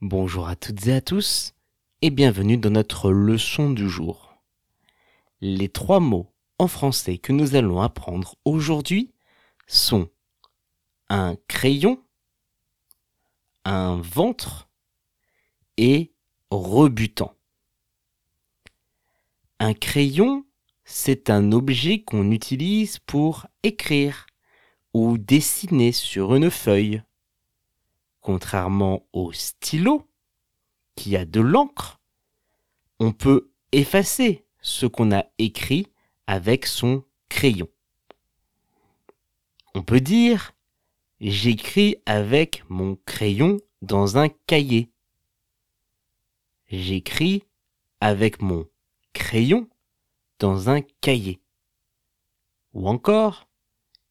Bonjour à toutes et à tous et bienvenue dans notre leçon du jour. Les trois mots en français que nous allons apprendre aujourd'hui sont un crayon, un ventre et rebutant. Un crayon, c'est un objet qu'on utilise pour écrire ou dessiner sur une feuille contrairement au stylo, qui a de l'encre, on peut effacer ce qu'on a écrit avec son crayon. On peut dire J'écris avec mon crayon dans un cahier. J'écris avec mon crayon dans un cahier. Ou encore,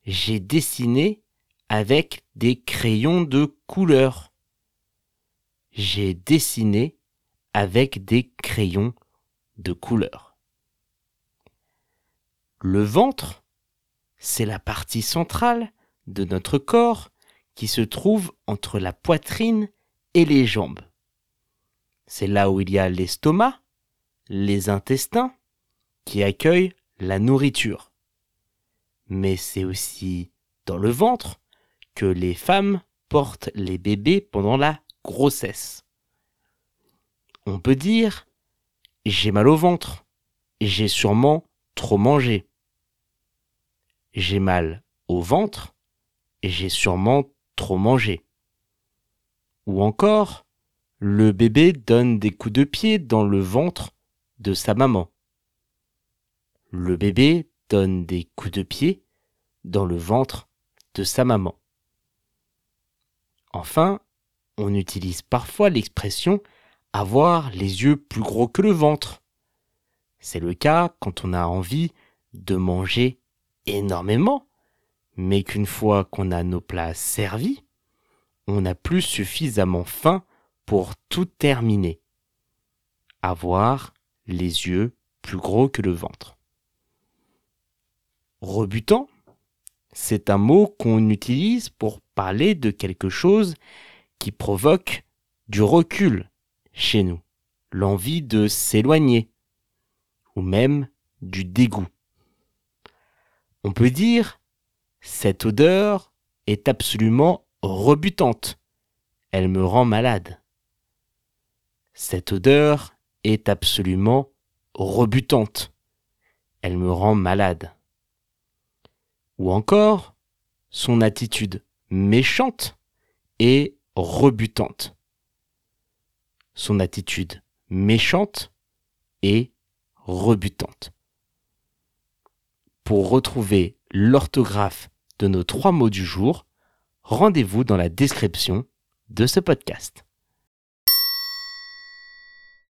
j'ai dessiné avec des crayons de couleur. J'ai dessiné avec des crayons de couleur. Le ventre, c'est la partie centrale de notre corps qui se trouve entre la poitrine et les jambes. C'est là où il y a l'estomac, les intestins, qui accueillent la nourriture. Mais c'est aussi dans le ventre les femmes portent les bébés pendant la grossesse. On peut dire j'ai mal au ventre, j'ai sûrement trop mangé. J'ai mal au ventre, et j'ai sûrement trop mangé. Ou encore, le bébé donne des coups de pied dans le ventre de sa maman. Le bébé donne des coups de pied dans le ventre de sa maman. Enfin, on utilise parfois l'expression avoir les yeux plus gros que le ventre. C'est le cas quand on a envie de manger énormément, mais qu'une fois qu'on a nos plats servis, on n'a plus suffisamment faim pour tout terminer. Avoir les yeux plus gros que le ventre. Rebutant, c'est un mot qu'on utilise pour parler de quelque chose qui provoque du recul chez nous, l'envie de s'éloigner, ou même du dégoût. On peut dire, cette odeur est absolument rebutante, elle me rend malade. Cette odeur est absolument rebutante, elle me rend malade. Ou encore, son attitude méchante et rebutante. Son attitude méchante et rebutante. Pour retrouver l'orthographe de nos trois mots du jour, rendez-vous dans la description de ce podcast.